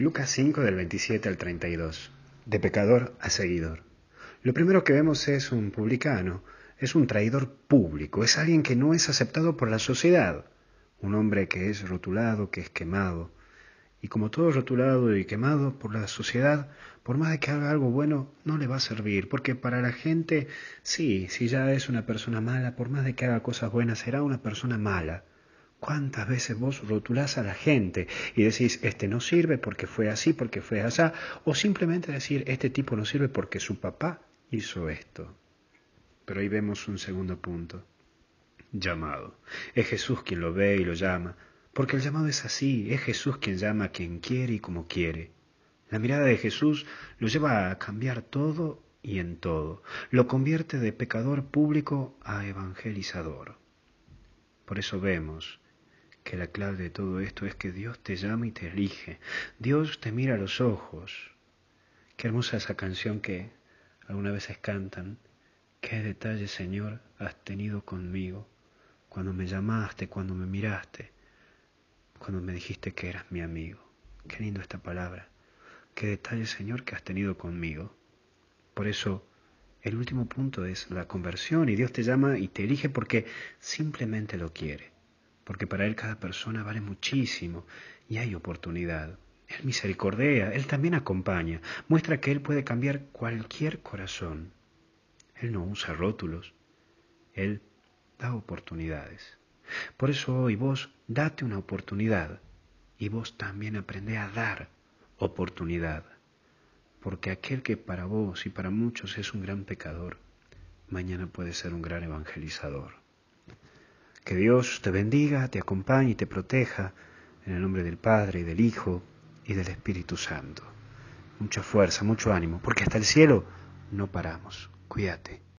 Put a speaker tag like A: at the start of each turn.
A: Lucas 5 del 27 al 32. De pecador a seguidor. Lo primero que vemos es un publicano, es un traidor público, es alguien que no es aceptado por la sociedad, un hombre que es rotulado, que es quemado. Y como todo rotulado y quemado por la sociedad, por más de que haga algo bueno, no le va a servir, porque para la gente, sí, si ya es una persona mala, por más de que haga cosas buenas, será una persona mala. ¿Cuántas veces vos rotulás a la gente y decís, este no sirve porque fue así, porque fue así? O simplemente decir, este tipo no sirve porque su papá hizo esto. Pero ahí vemos un segundo punto. Llamado. Es Jesús quien lo ve y lo llama. Porque el llamado es así, es Jesús quien llama a quien quiere y como quiere. La mirada de Jesús lo lleva a cambiar todo y en todo. Lo convierte de pecador público a evangelizador. Por eso vemos que la clave de todo esto es que Dios te llama y te elige. Dios te mira a los ojos. Qué hermosa esa canción que algunas veces cantan. Qué detalle, Señor, has tenido conmigo cuando me llamaste, cuando me miraste, cuando me dijiste que eras mi amigo. Qué lindo esta palabra. Qué detalle, Señor, que has tenido conmigo. Por eso, el último punto es la conversión y Dios te llama y te elige porque simplemente lo quiere porque para Él cada persona vale muchísimo y hay oportunidad. Él misericordia, Él también acompaña, muestra que Él puede cambiar cualquier corazón. Él no usa rótulos, Él da oportunidades. Por eso hoy vos date una oportunidad y vos también aprende a dar oportunidad. Porque aquel que para vos y para muchos es un gran pecador, mañana puede ser un gran evangelizador. Que Dios te bendiga, te acompañe y te proteja en el nombre del Padre y del Hijo y del Espíritu Santo. Mucha fuerza, mucho ánimo, porque hasta el cielo no paramos. Cuídate.